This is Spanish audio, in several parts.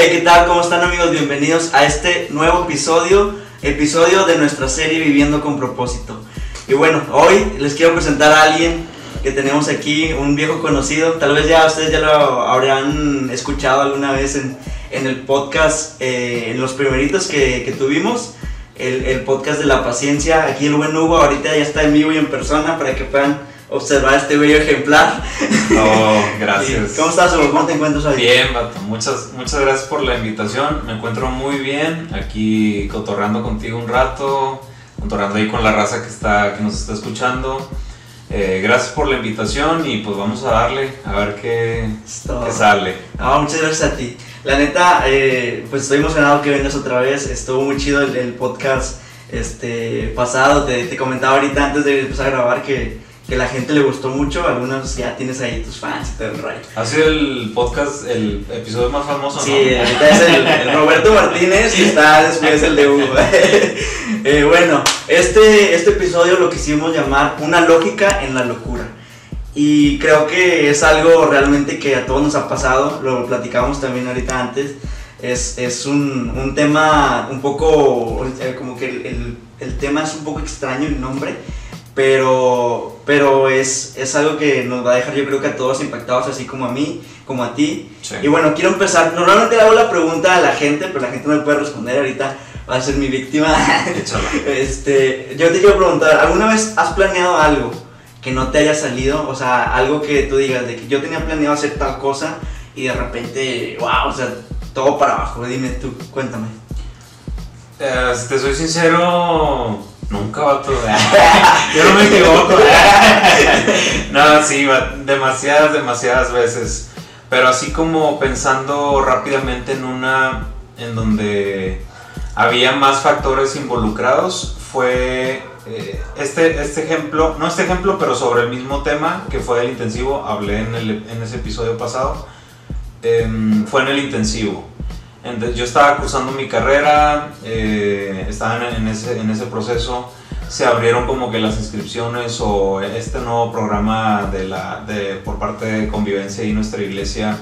Hey, ¿qué tal? ¿Cómo están amigos? Bienvenidos a este nuevo episodio, episodio de nuestra serie Viviendo con propósito. Y bueno, hoy les quiero presentar a alguien que tenemos aquí, un viejo conocido, tal vez ya ustedes ya lo habrán escuchado alguna vez en, en el podcast, eh, en los primeritos que, tuvimos, el, el, podcast de la paciencia. Aquí el buen Hugo ahorita ya está en vivo y en persona para que puedan observar este bello ejemplar. Oh, gracias. ¿Cómo estás, Hugo? ¿Cómo te encuentras hoy? Bien, Bato. Muchas, muchas gracias por la invitación. Me encuentro muy bien aquí cotorreando contigo un rato, cotorreando ahí con la raza que, está, que nos está escuchando. Eh, gracias por la invitación y pues vamos a darle a ver qué, qué sale. Ah, muchas gracias a ti. La neta, eh, pues estoy emocionado que vengas otra vez. Estuvo muy chido el, el podcast este, pasado. Te, te, comentaba ahorita antes de empezar a grabar que, que la gente le gustó mucho. Algunos ya tienes ahí tus fans y todo el rayo. Ha sido el podcast, el episodio más famoso, Sí, ¿no? ahorita es el, el, Roberto Martínez y está después el de Hugo. eh, bueno, este, este episodio lo quisimos llamar Una lógica en la locura. Y creo que es algo realmente que a todos nos ha pasado, lo platicamos también ahorita antes. Es, es un, un, tema un poco, como que el, el, el, tema es un poco extraño el nombre, pero, pero es, es algo que nos va a dejar yo creo que a todos impactados, así como a mí, como a ti. Sí. Y bueno, quiero empezar, normalmente le hago la pregunta a la gente, pero la gente no me puede responder ahorita, va a ser mi víctima. este, yo te quiero preguntar, ¿alguna vez has planeado algo? que no te haya salido, o sea, algo que tú digas de que yo tenía planeado hacer tal cosa y de repente, wow, o sea, todo para abajo. Dime tú, cuéntame. Eh, si te soy sincero, nunca va todo. yo no me equivoco. no, sí, demasiadas, demasiadas veces. Pero así como pensando rápidamente en una en donde había más factores involucrados, fue este, este ejemplo, no este ejemplo, pero sobre el mismo tema que fue el intensivo, hablé en, el, en ese episodio pasado, eh, fue en el intensivo. Entonces, yo estaba cursando mi carrera, eh, estaba en, ese, en ese proceso, se abrieron como que las inscripciones o este nuevo programa de la, de, por parte de Convivencia y nuestra iglesia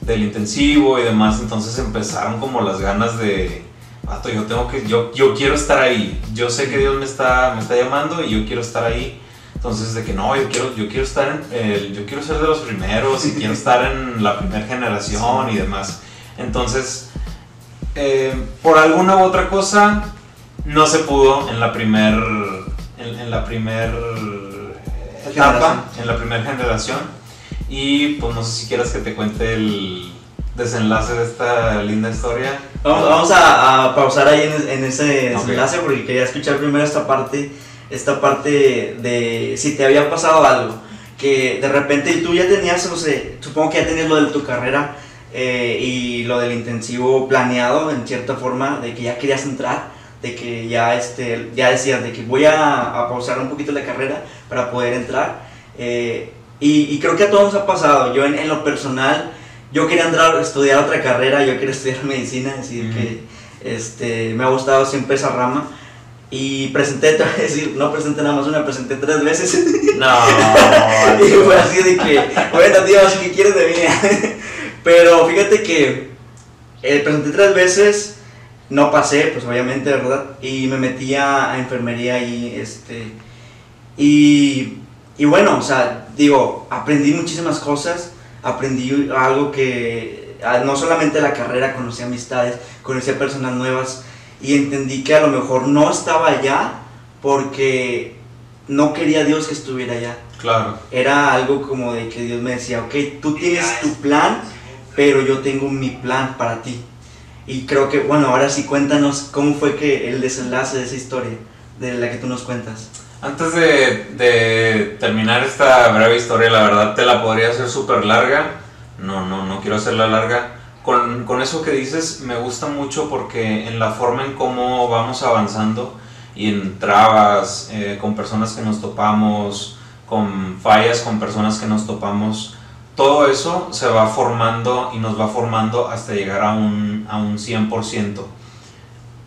del intensivo y demás, entonces empezaron como las ganas de Vato, yo tengo que, yo, yo quiero estar ahí. Yo sé que Dios me está, me está llamando y yo quiero estar ahí. Entonces, de que no, yo quiero, yo quiero estar en, eh, yo quiero ser de los primeros y quiero estar en la primera generación y demás. Entonces, eh, por alguna u otra cosa, no se pudo en la primer, en, en la primer etapa, en la primera generación. Y pues no sé si quieras que te cuente el desenlace de esta linda historia. Vamos, vamos a, a, pausar ahí en, en ese desenlace okay. porque quería escuchar primero esta parte, esta parte de si te había pasado algo, que de repente tú ya tenías, no sé, supongo que ya tenías lo de tu carrera eh, y lo del intensivo planeado en cierta forma, de que ya querías entrar, de que ya, este, ya decías de que voy a, a pausar un poquito la carrera para poder entrar. Eh, y, y, creo que a todos nos ha pasado, yo en, en lo personal, yo quería entrar a estudiar otra carrera, yo quería estudiar medicina, así mm. que este, me ha gustado siempre esa rama. Y presenté, te voy a decir, no presenté nada más una, presenté tres veces. No. y fue así de que, bueno, Dios, ¿qué quieres de mí? Pero fíjate que eh, presenté tres veces, no pasé, pues obviamente, ¿verdad? Y me metí a, a enfermería y este. Y, y bueno, o sea, digo, aprendí muchísimas cosas aprendí algo que no solamente la carrera, conocí amistades, conocí a personas nuevas y entendí que a lo mejor no estaba allá porque no quería Dios que estuviera allá. Claro. Era algo como de que Dios me decía, ok, tú tienes tu plan, pero yo tengo mi plan para ti. Y creo que, bueno, ahora sí cuéntanos cómo fue que el desenlace de esa historia, de la que tú nos cuentas. Antes de, de, terminar esta breve historia, la verdad te la podría hacer súper larga. No, no, no quiero hacerla larga. Con, con, eso que dices me gusta mucho porque en la forma en cómo vamos avanzando y en trabas, eh, con personas que nos topamos, con fallas, con personas que nos topamos, todo eso se va formando y nos va formando hasta llegar a un, a un 100%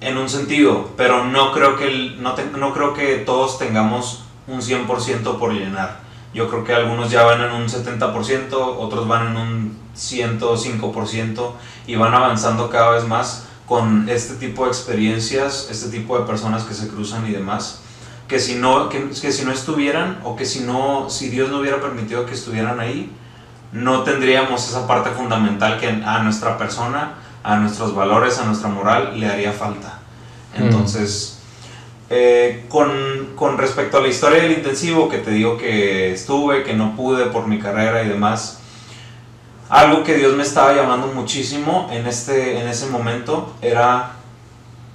en un sentido, pero no creo que, no, no creo que todos tengamos un 100% por llenar. Yo creo que algunos ya van en un 70%, otros van en un 105% y van avanzando cada vez más con este tipo de experiencias, este tipo de personas que se cruzan y demás, que si no, que si no estuvieran o que si, no, si Dios no hubiera permitido que estuvieran ahí, no tendríamos esa parte fundamental que a nuestra persona, a nuestros valores, a nuestra moral le haría falta. Entonces, eh, con, con, respecto a la historia del intensivo, que te digo que estuve, que no pude por mi carrera y demás, algo que Dios me estaba llamando muchísimo en, este, en ese momento era,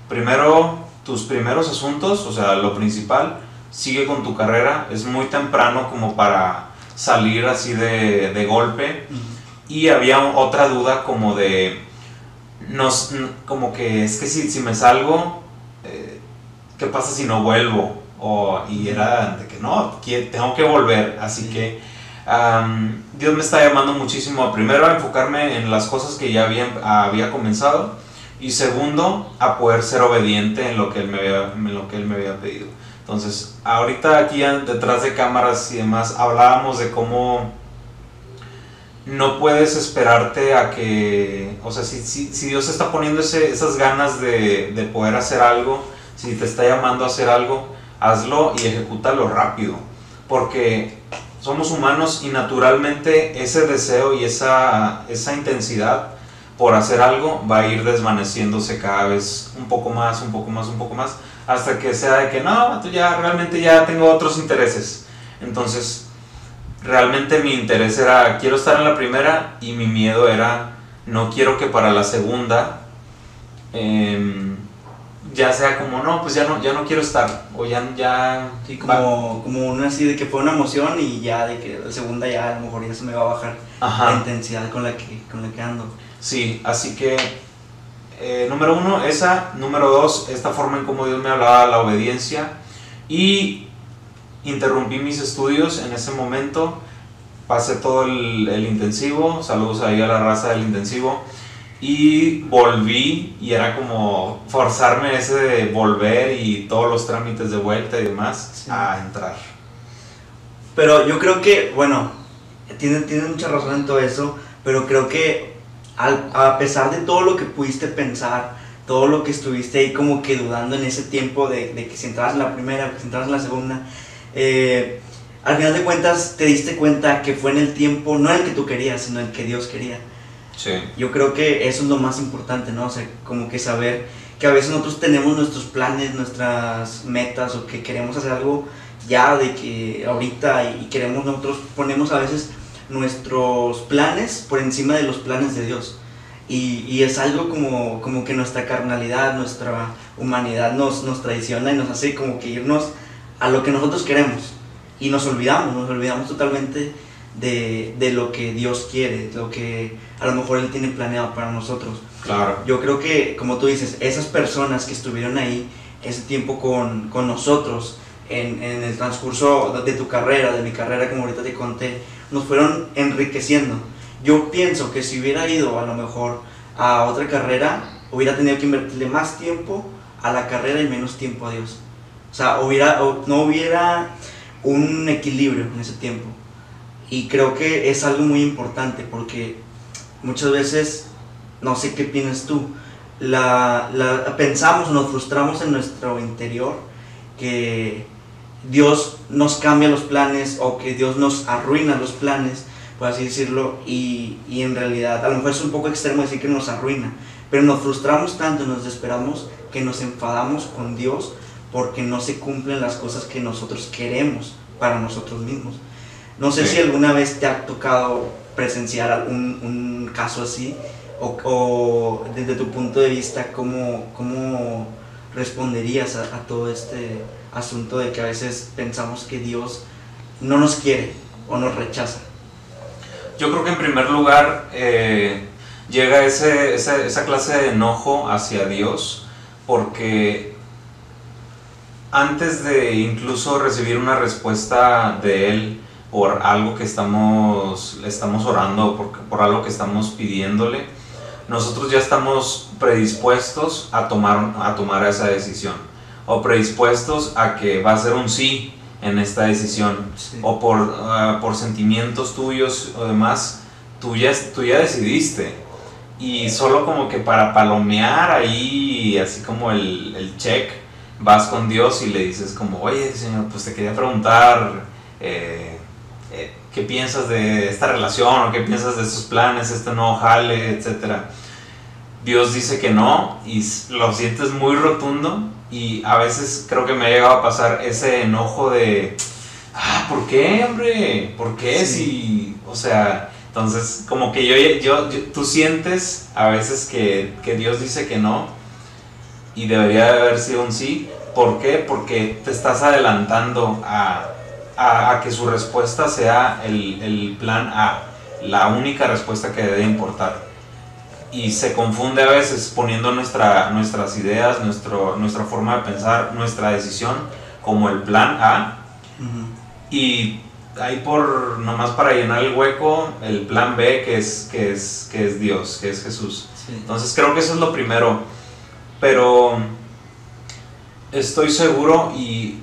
primero, tus primeros asuntos, o sea, lo principal, sigue con tu carrera, es muy temprano como para salir así de, de golpe. Y había otra duda como de, nos, como que es que si, si me salgo, eh, ¿qué pasa si no vuelvo? O, y era de que no, tengo que volver, así que Dios me está llamando muchísimo a primero a enfocarme en las cosas que ya había, había comenzado y segundo a poder ser obediente en lo que él me había, en lo que él me había pedido. Entonces, ahorita aquí detrás de cámaras y demás hablábamos de cómo no puedes esperarte a que, o sea, si, si, si Dios está poniendo ese, esas ganas de, de, poder hacer algo, si te está llamando a hacer algo, hazlo y ejecútalo rápido, porque somos humanos y naturalmente ese deseo y esa, esa intensidad por hacer algo va a ir desvaneciéndose cada vez un poco más, un poco más, un poco más, hasta que sea de que no, ya realmente ya tengo otros intereses. Entonces, realmente mi interés era, quiero estar en la primera y mi miedo era, no quiero que para la segunda em, ya sea como, no, pues ya no, ya no quiero estar, o ya... ya como, como una así de que fue una emoción y ya de que la segunda ya a lo mejor ya se me va a bajar la intensidad con la, que, con la que ando. Sí, así que eh, número uno, esa. Número dos, esta forma en cómo Dios me hablaba, la obediencia. Y interrumpí mis estudios en ese momento, pasé todo el, intensivo, saludos ahí a la raza del intensivo, y volví y era como forzarme ese de volver y todos los trámites de vuelta y demás a entrar. Pero yo creo que, bueno, tiene, tiene mucha razón en todo eso, pero creo que a pesar de todo lo que pudiste pensar, todo lo que estuviste ahí como que dudando en ese tiempo de, de que si entrabas en la primera, que si entrabas en la segunda, eh, al final de cuentas te diste cuenta que fue en el tiempo, no el que tú querías, sino el que Dios quería. Sí. Yo creo que eso es lo más importante, ¿no? O sea, como que saber que a veces nosotros tenemos nuestros planes, nuestras metas o que queremos hacer algo ya de que ahorita y queremos nosotros ponemos a veces nuestros planes por encima de los planes de Dios. Y, y, es algo como, como que nuestra carnalidad, nuestra humanidad nos, nos traiciona y nos hace como que irnos a lo que nosotros queremos y nos olvidamos, nos olvidamos totalmente de, de, lo que Dios quiere, lo que a lo mejor Él tiene planeado para nosotros. Claro. Yo creo que, como tú dices, esas personas que estuvieron ahí ese tiempo con, con nosotros en, en, el transcurso de tu carrera, de mi carrera, como ahorita te conté, nos fueron enriqueciendo. Yo pienso que si hubiera ido a lo mejor a otra carrera, hubiera tenido que invertirle más tiempo a la carrera y menos tiempo a Dios. O sea, no hubiera un equilibrio en ese tiempo. Y creo que es algo muy importante porque muchas veces, no sé qué piensas tú, pensamos, nos frustramos en nuestro interior que Dios nos cambia los planes o que Dios nos arruina los planes, por así decirlo, y, y en realidad a lo mejor es un poco extremo decir que nos arruina, pero nos frustramos tanto, nos desesperamos que nos enfadamos con Dios porque no se cumplen las cosas que nosotros queremos para nosotros mismos. No sé si alguna vez te ha tocado presenciar algún un caso así o, o, desde tu punto de vista, ¿cómo, cómo responderías a, a, todo este asunto de que a veces pensamos que Dios no nos quiere o nos rechaza? Yo creo que en primer lugar eh, llega ese, esa, esa clase de enojo hacia Dios porque antes de incluso recibir una respuesta de Él por algo que estamos, estamos orando, por, por algo que estamos pidiéndole, nosotros ya estamos predispuestos a tomar, a tomar esa decisión o predispuestos a que va a ser un sí en esta decisión o por, ah, por sentimientos tuyos o demás, tú ya, tú ya decidiste. Y solo como que para palomear ahí, así como el, el check, vas con Dios y le dices como, oye Señor, pues te quería preguntar, eh, eh, ¿qué piensas de esta relación o qué piensas de estos planes, este nuevo jale, etcétera? Dios dice que no y lo sientes muy rotundo y a veces creo que me ha llegado a pasar ese enojo de, ah, ¿por qué, hombre? ¿Por qué? Si, o sea, entonces como que yo, yo, tú sientes a veces que, que, Dios dice que no y debería haber sido un sí. ¿Por qué? Porque te estás adelantando a, a, a que su respuesta sea el, el plan A, la única respuesta que debe importar y se confunde a veces poniendo nuestra, nuestras ideas, nuestro, nuestra forma de pensar, nuestra decisión como el plan A. Y ahí por, nomás para llenar el hueco, el plan B que es, que es, que es Dios, que es Jesús. Entonces creo que eso es lo primero. Pero estoy seguro y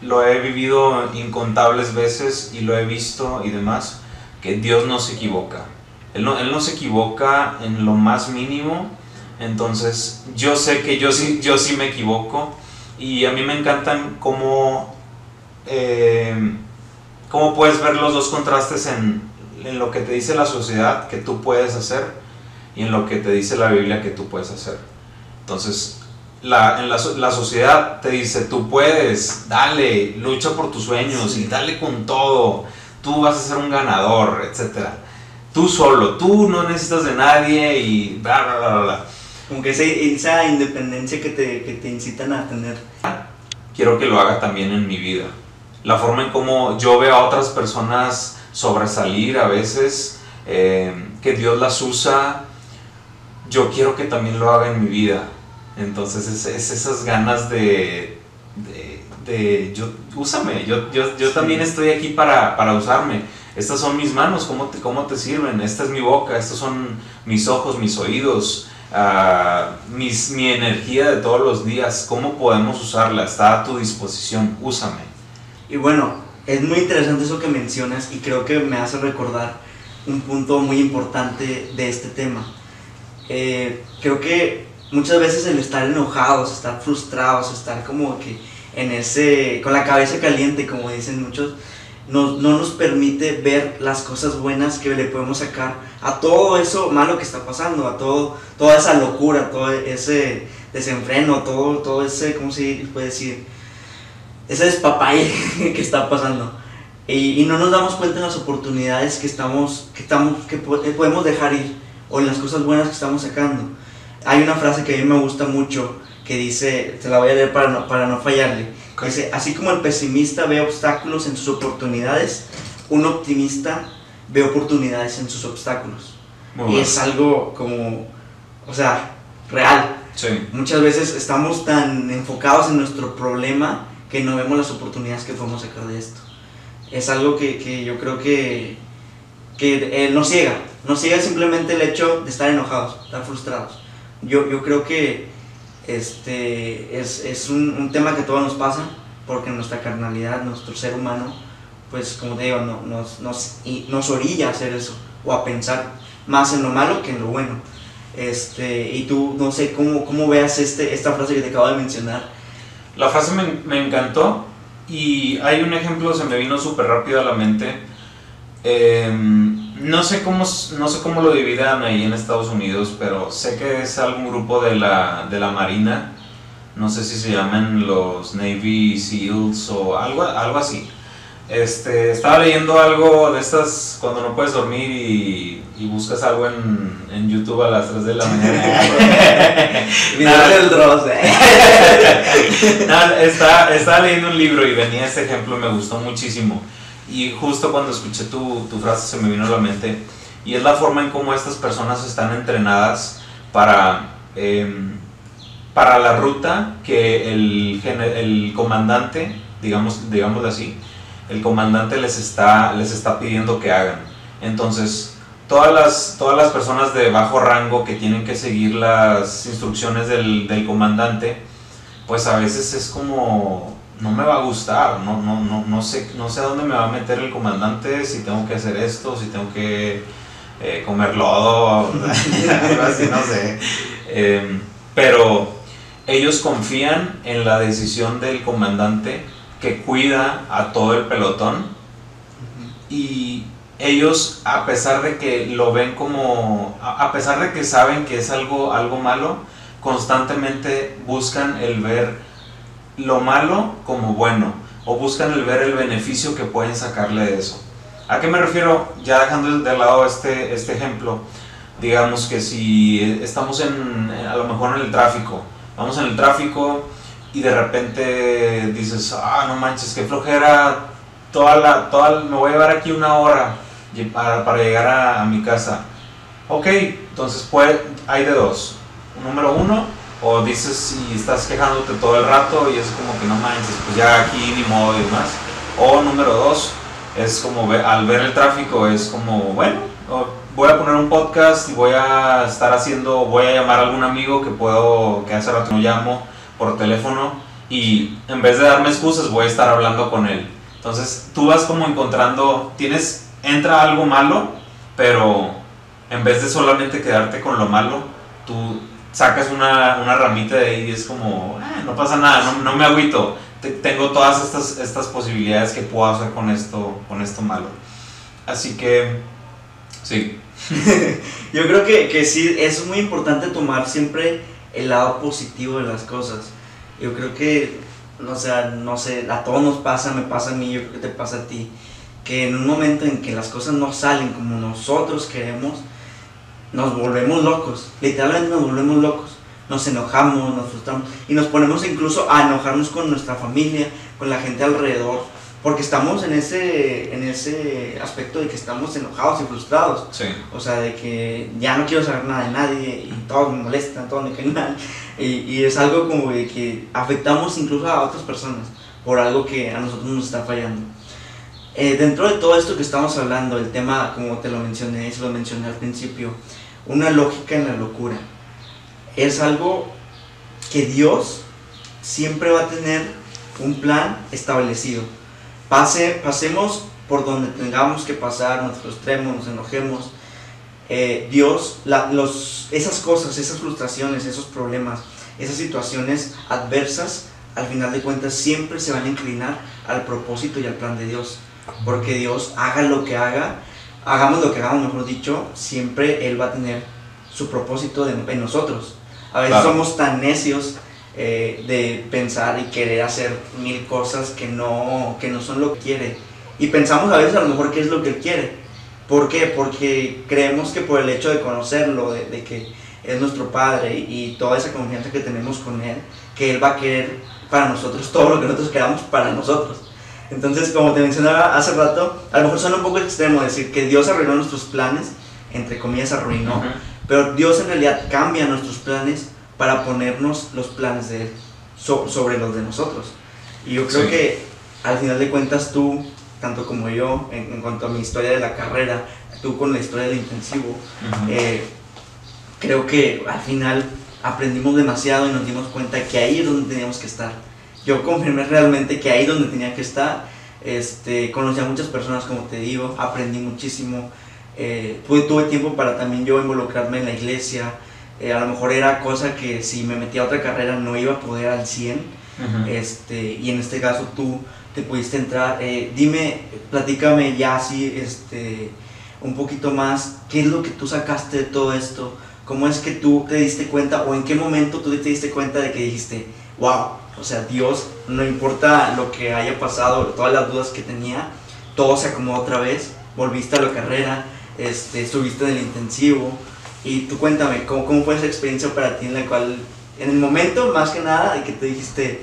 lo he vivido incontables veces y lo he visto y demás, que Dios no se equivoca él no, se equivoca en lo más mínimo. Entonces, yo sé que yo sí, yo sí me equivoco. Y a mí me encantan cómo, eh, cómo puedes ver los dos contrastes en, en, lo que te dice la sociedad que tú puedes hacer y en lo que te dice la Biblia que tú puedes hacer. Entonces, la, en la, la sociedad te dice, tú puedes, dale, lucha por tus sueños y dale con todo, tú vas a ser un ganador, etcétera tú solo, tú no necesitas de nadie y bla, bla, bla, bla. Como que esa, independencia que te, que te incitan a tener. Quiero que lo haga también en mi vida. La forma en cómo yo veo a otras personas sobresalir a veces, eh, que Dios las usa, yo quiero que también lo haga en mi vida. Entonces es, es esas ganas de, de, de, yo, úsame, yo, yo, yo también estoy aquí para, para usarme estas son mis manos, ¿cómo te, cómo te sirven? Esta es mi boca, estos son mis ojos, mis oídos, mis, mi energía de todos los días, ¿cómo podemos usarla? Está a tu disposición, úsame. Y bueno, es muy interesante eso que mencionas y creo que me hace recordar un punto muy importante de este tema. Eh, creo que muchas veces el estar enojados, estar frustrados, estar como que en ese, con la cabeza caliente, como dicen muchos, no, no, nos permite ver las cosas buenas que le podemos sacar a todo eso malo que está pasando, a todo, toda esa locura, todo ese desenfreno, todo, todo ese, ¿cómo se puede decir? Ese despapalle que está pasando. Y, no nos damos cuenta de las oportunidades que, estamos, que, estamos, que podemos dejar ir o las cosas buenas que estamos sacando. Hay una frase que a mí me gusta mucho que dice, te la voy a leer para no, para no fallarle Dice, así como el pesimista ve obstáculos en sus oportunidades, un optimista ve oportunidades en sus obstáculos. y es algo como, o sea, real. Muchas veces estamos tan enfocados en nuestro problema que no vemos las oportunidades que podemos sacar de esto. Es algo que, que yo creo que, que eh, nos ciega. Nos ciega simplemente el hecho de estar enojados, estar frustrados. Yo, yo creo que este, es, es un, un, tema que todos nos pasa, porque nuestra carnalidad, nuestro ser humano, pues como te digo, no, nos, nos, nos orilla a hacer eso, o a pensar más en lo malo que en lo bueno. Este, y tú, no sé, ¿cómo, cómo veas este, esta frase que te acabo de mencionar? La frase me, me encantó y hay un ejemplo, se me vino súper rápido a la mente. Eh, no sé cómo, no sé cómo lo dividan ahí en Estados Unidos, pero sé que es algún grupo de la, de la Marina. No sé si se llaman los Navy SEALs o algo, algo así. Este, estaba leyendo algo de estas cuando no puedes dormir y, y buscas algo en, en, YouTube a las 3 de la mañana. del Dross, ¿eh? estaba, estaba leyendo un libro y venía este ejemplo, me gustó muchísimo y justo cuando escuché tu, tu, frase se me vino a la mente. Y es la forma en cómo estas personas están entrenadas para, eh, para la ruta que el, el comandante, digamos, digámoslo así, el comandante les está, les está pidiendo que hagan. Entonces, todas las, todas las personas de bajo rango que tienen que seguir las instrucciones del, del comandante, pues a veces es como no me va a gustar, no, no, no, no, sé, no sé a dónde me va a meter el comandante, si tengo que hacer esto, si tengo que eh, comer lodo, no sé. Em, pero ellos confían en la decisión del comandante que cuida a todo el pelotón y ellos a pesar de que lo ven como a pesar de que saben que es algo algo malo constantemente buscan el ver lo malo como bueno o buscan el ver el beneficio que pueden sacarle de eso. ¿A qué me refiero? Ya dejando de lado este, este ejemplo, digamos que si estamos en, a lo mejor en el tráfico, vamos en el tráfico y de repente dices, ah, no manches, qué flojera, toda la, toda, me voy a llevar aquí una hora para, para llegar a, mi casa. Ok, entonces pues, hay de dos. Número uno, o dices si estás quejándote todo el rato y es como que no manches, pues ya aquí ni modo y demás. O número dos, es como al ver el tráfico, es como, bueno, voy a poner un podcast y voy a estar haciendo, voy a llamar a algún amigo que puedo, que hace rato no llamo por teléfono y en vez de darme excusas voy a estar hablando con él. Entonces tú vas como encontrando, tienes, entra algo malo, pero en vez de solamente quedarte con lo malo, tú sacas una, una ramita de ahí y es como, ah, no pasa nada, no, no me agüito, tengo todas estas, estas posibilidades que puedo hacer con esto, con esto malo. Así que, sí. Yo creo que, que sí, es muy importante tomar siempre el lado positivo de las cosas. Yo creo que, o sea, no sé, a todos nos pasa, me pasa a mí, yo creo que te pasa a ti, que en un momento en que las cosas no salen como nosotros queremos, nos volvemos locos, literalmente nos volvemos locos. Nos enojamos, nos frustramos y nos ponemos incluso a enojarnos con nuestra familia, con la gente alrededor, porque estamos en ese, en ese aspecto de que estamos enojados y frustrados. O sea, de que ya no quiero saber nada de nadie y todos me molestan, todos me caen mal. Y, y es algo como de que afectamos incluso a otras personas por algo que a nosotros nos está fallando. Eh, dentro de todo esto que estamos hablando, el tema, como te lo mencioné, se lo mencioné al principio, una lógica en la locura. Es algo que Dios siempre va a tener un plan establecido. Pase, pasemos por donde tengamos que pasar, nos frustremos, nos enojemos. Eh, Dios, los, esas cosas, esas frustraciones, esos problemas, esas situaciones adversas, al final de cuentas siempre se van a inclinar al propósito y al plan de Dios. Porque Dios haga lo que haga, hagamos lo que hagamos, mejor dicho, siempre Él va a tener su propósito en nosotros. A veces somos tan necios eh, de pensar y querer hacer mil cosas que no, que no son lo que quiere. Y pensamos a veces a lo mejor qué es lo que Él quiere. ¿Por qué? Porque creemos que por el hecho de conocerlo, de, de que es nuestro Padre y toda esa confianza que tenemos con Él, que Él va a querer para nosotros todo lo que nosotros queramos para nosotros. Entonces, como te mencionaba hace rato, a lo mejor suena un poco extremo decir que Dios arruinó nuestros planes, entre comillas arruinó, pero Dios en realidad cambia nuestros planes para ponernos los planes de Él sobre los de nosotros. Y yo creo que al final de cuentas tú, tanto como yo, en, cuanto a mi historia de la carrera, tú con la historia del intensivo, eh, creo que al final aprendimos demasiado y nos dimos cuenta que ahí es donde teníamos que estar yo confirmé realmente que ahí donde tenía que estar, este, conocí a muchas personas, como te digo, aprendí muchísimo, eh, tuve, tiempo para también yo involucrarme en la iglesia, eh, a lo mejor era cosa que si me metía a otra carrera no iba a poder al 100, este, y en este caso tú te pudiste entrar, eh, dime, platícame ya así, este, un poquito más, qué es lo que tú sacaste de todo esto, cómo es que tú te diste cuenta o en qué momento tú te diste cuenta de que dijiste, wow, o sea, Dios, no importa lo que haya pasado, todas las dudas que tenía, todo se acomodó otra vez, volviste a la carrera, este, estuviste en el intensivo. Y tú cuéntame, ¿cómo, ¿cómo fue esa experiencia para ti en la cual, en el momento más que nada, de que te dijiste,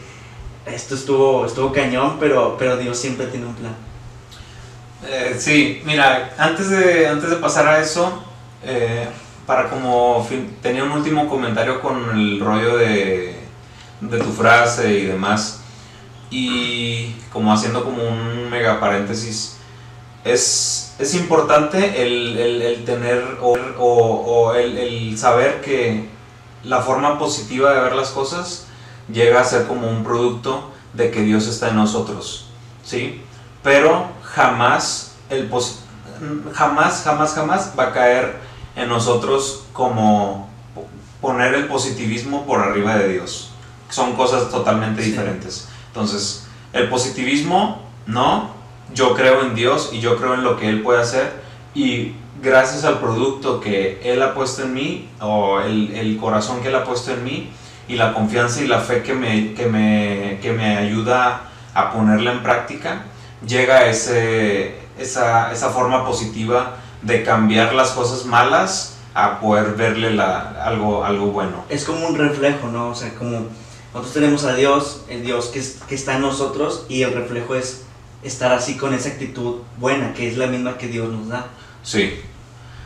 esto estuvo, estuvo cañón, pero, pero Dios siempre tiene un plan? Eh, sí, mira, antes de, antes de pasar a eso, eh, para como tenía un último comentario con el rollo de de tu frase y demás. Y como haciendo como un mega paréntesis, es, es importante el, el, tener o, el, saber que la forma positiva de ver las cosas llega a ser como un producto de que Dios está en nosotros, ¿sí? Pero jamás, el jamás, jamás, jamás va a caer en nosotros como poner el positivismo por arriba de Dios. Son cosas totalmente diferentes. Entonces, el positivismo, no, yo creo en Dios y yo creo en lo que Él puede hacer y gracias al producto que Él ha puesto en mí o el, el corazón que Él ha puesto en mí y la confianza y la fe que me, que me, que me ayuda a ponerla en práctica, llega ese, esa, esa forma positiva de cambiar las cosas malas a poder verle la, algo, algo bueno. Es como un reflejo, ¿no? O sea, como nosotros tenemos a Dios, el Dios que, que está en nosotros y el reflejo es estar así con esa actitud buena, que es la misma que Dios nos da. Sí.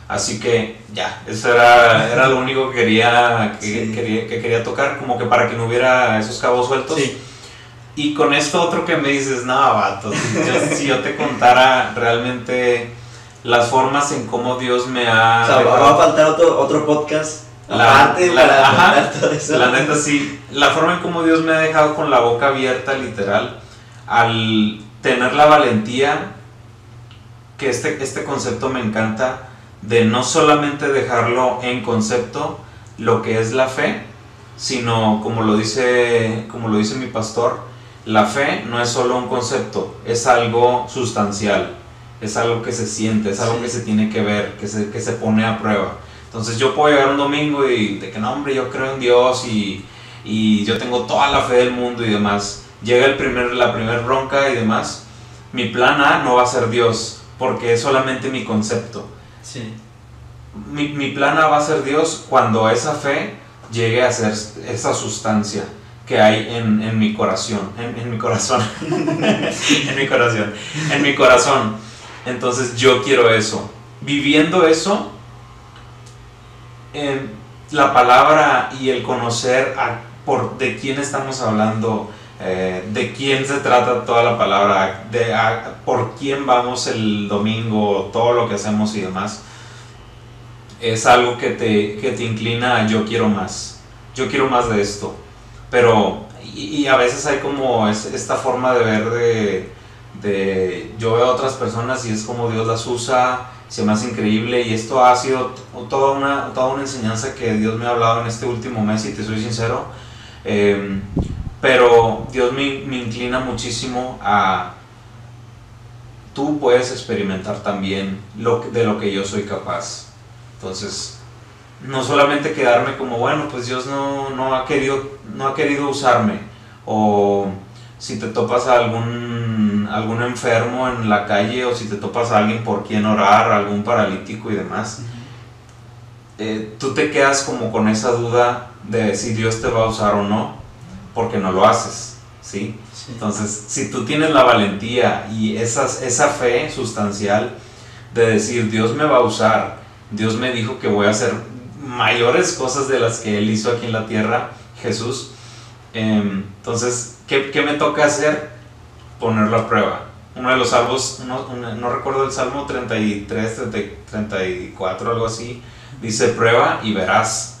Así que ya, eso era, era lo único que quería, que, quería, que quería tocar, como que para que no hubiera esos cabos sueltos. Sí. Y con esto otro que me dices, no, vato, si yo, te contara realmente las formas en cómo Dios me ha... O sea, va a faltar otro, otro podcast. La, la, la neta sí, la forma en cómo Dios me ha dejado con la boca abierta, literal, al tener la valentía, que este, este concepto me encanta, de no solamente dejarlo en concepto, lo que es la fe, sino como lo dice, como lo dice mi pastor, la fe no es solo un concepto, es algo sustancial, es algo que se siente, es algo que se tiene que ver, que se, que se pone a prueba. Entonces yo puedo llegar un domingo y de que no, hombre, yo creo en Dios y, y yo tengo toda la fe del mundo y demás. Llega el primer, la primera bronca y demás. Mi plan A no va a ser Dios, porque es solamente mi concepto. Sí. Mi, mi plan A va a ser Dios cuando esa fe llegue a ser esa sustancia que hay en, en mi corazón, en, en mi corazón, en mi corazón, en mi corazón. Entonces yo quiero eso. Viviendo eso, la palabra y el conocer por, de quién estamos hablando, eh, de quién se trata toda la palabra, de por quién vamos el domingo, todo lo que hacemos y demás, es algo que te, que te inclina a yo quiero más, yo quiero más de esto. Pero, y, a veces hay como esta forma de ver de, de, yo veo a otras personas y es como Dios las usa, se me hace increíble y esto ha sido toda una, toda una enseñanza que Dios me ha hablado en este último mes y te soy sincero. Em, pero Dios me, me, inclina muchísimo a tú puedes experimentar también lo, de lo que yo soy capaz. Entonces, no solamente quedarme como, bueno, pues Dios no, no, ha, querido, no ha querido usarme. O si te topas a algún, algún enfermo en la calle o si te topas a alguien por quien orar, algún paralítico y demás, eh, tú te quedas como con esa duda de si Dios te va a usar o no, porque no lo haces. ¿sí? Entonces, si tú tienes la valentía y esas, esa fe sustancial de decir, Dios me va a usar, Dios me dijo que voy a hacer mayores cosas de las que Él hizo aquí en la tierra, Jesús. Em, entonces, ¿qué, ¿qué, me toca hacer? Ponerlo a prueba. Uno de los salmos, no, recuerdo el salmo 33, 34, algo así, dice prueba y verás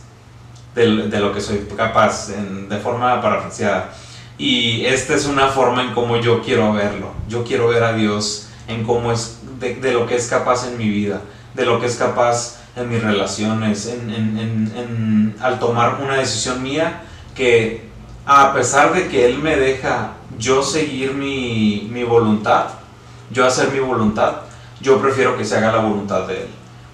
de, de lo que soy capaz, en, de forma parafraseada. Y esta es una forma en cómo yo quiero verlo. Yo quiero ver a Dios en cómo es, de, de lo que es capaz en mi vida, de lo que es capaz en mis relaciones, en, en, en, al tomar una decisión mía que a pesar de que Él me deja yo seguir mi, mi voluntad, yo hacer mi voluntad, yo prefiero que se haga la voluntad de Él.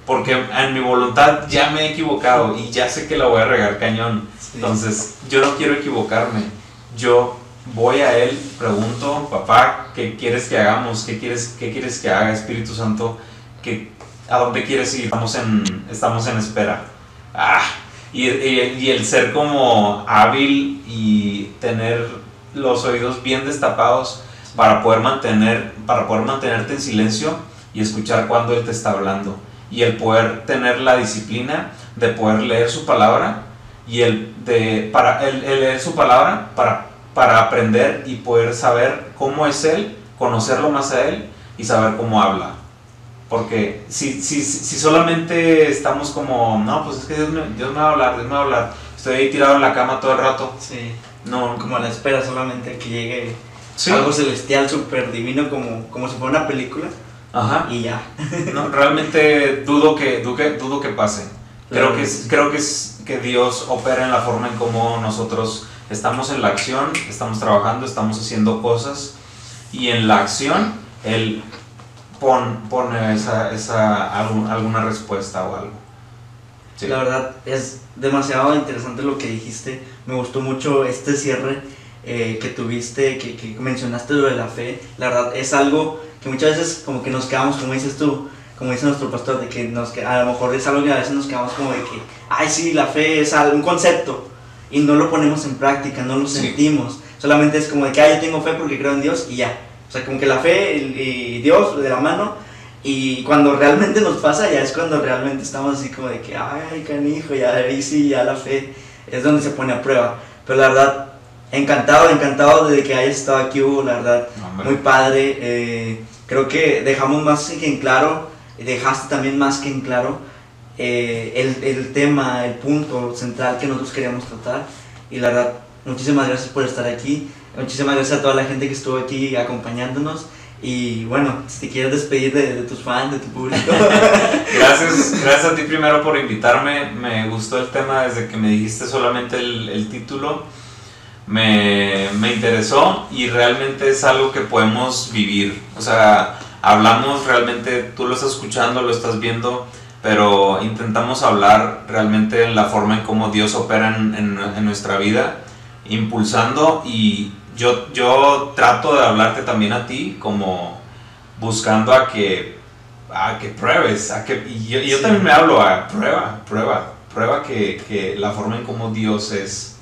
Porque en mi voluntad ya me he equivocado y ya sé que la voy a regar cañón. Entonces, yo no quiero equivocarme. Yo voy a Él, pregunto, papá, ¿qué quieres que hagamos? ¿Qué quieres, qué quieres que haga, Espíritu Santo? ¿Qué, ¿A dónde quieres ir? Estamos en, estamos en espera. Ah, y, el ser como hábil y tener los oídos bien destapados para poder, mantener, para poder mantenerte en silencio y escuchar cuando Él te está hablando. Y el poder tener la disciplina de poder leer su palabra y el de para el, leer su palabra para, para aprender y poder saber cómo es Él, conocerlo más a Él y saber cómo habla. Porque si, si, si solamente estamos como, no, pues es que Dios me, Dios me va a hablar, Dios me va a hablar, estoy ahí tirado en la cama todo el rato. Sí. no, como a la espera solamente que llegue algo celestial, súper divino, como, como si fuera una película. Ajá. Y ya. no, realmente dudo que, dudo que, dudo que pase. Creo que, es, creo que, es, que Dios opera en la forma en cómo nosotros estamos en la acción, estamos trabajando, estamos haciendo cosas y en la acción Él pone, pone esa, esa, alguna respuesta o algo. La verdad es demasiado interesante lo que dijiste. Me gustó mucho este cierre eh, que tuviste, que, que, mencionaste lo de la fe. La verdad es algo que muchas veces como que nos quedamos, como dices tú, como dice nuestro pastor, de que nos, a lo mejor es algo que a veces nos quedamos como de que, ay sí, la fe es un concepto y no lo ponemos en práctica, no lo sentimos. Solamente es como de que, ay, yo tengo fe porque creo en Dios y ya. O sea, como que la fe y, Dios de la mano y cuando realmente nos pasa, ya es cuando realmente estamos así como de que, ay, canijo, ya ahí sí, ya la fe es donde se pone a prueba. Pero la verdad, encantado, encantado de que hayas estado aquí, Hugo, la verdad, muy padre. Eh, creo que dejamos más que en claro, dejaste también más que en claro eh, el, el, tema, el punto central que nosotros queríamos tratar. Y la verdad, muchísimas gracias por estar aquí. Muchísimas gracias a toda la gente que estuvo aquí acompañándonos. Y bueno, si te quieres despedir de, tus fans, de tu público. gracias, gracias a ti primero por invitarme. Me gustó el tema desde que me dijiste solamente el, el título. Me, me, interesó y realmente es algo que podemos vivir. O sea, hablamos realmente, tú lo estás escuchando, lo estás viendo, pero intentamos hablar realmente en la forma en cómo Dios opera en, en, en nuestra vida, impulsando y yo, yo trato de hablarte también a ti como buscando a que, a que pruebes, a que, y yo, yo también me hablo a prueba, prueba, prueba que, que, la forma en cómo Dios es.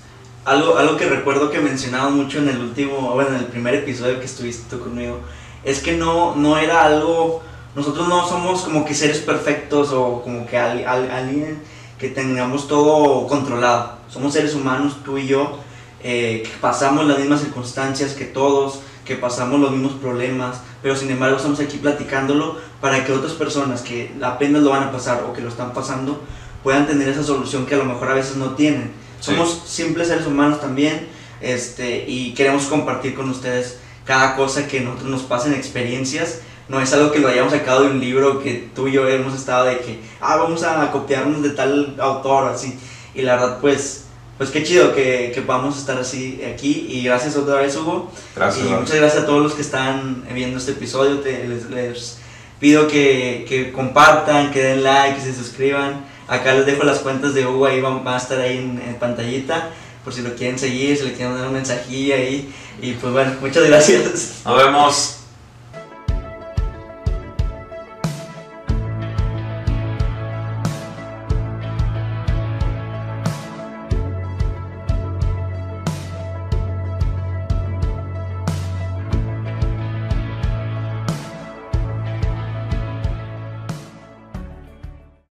Algo, algo que recuerdo que mencionaba mucho en el último, bueno, en el primer episodio que estuviste tú conmigo, es que no, no era algo, nosotros no somos como que seres perfectos o como que alguien que tengamos todo controlado, somos seres humanos, tú y yo, eh, que pasamos las mismas circunstancias que todos, que pasamos los mismos problemas, pero sin embargo estamos aquí platicándolo para que otras personas que apenas lo van a pasar o que lo están pasando puedan tener esa solución que a lo mejor a veces no tienen. Somos simples seres humanos también este, y queremos compartir con ustedes cada cosa que nosotros nos pasen experiencias. No es algo que lo hayamos sacado de un libro que tú y yo hemos estado de que, ah, vamos a copiarnos de tal autor así. Y la verdad, pues, pues qué chido que, que, podamos estar así aquí y gracias otra vez Hugo. Gracias. Y muchas gracias a todos los que están viendo este episodio. Te, les, pido que, que, compartan, que den like, que se suscriban. Acá les dejo las cuentas de Hugo, ahí van, a estar ahí en, en, pantallita por si lo quieren seguir, si le quieren dar un mensajillo ahí. Y pues bueno, muchas gracias. Nos vemos.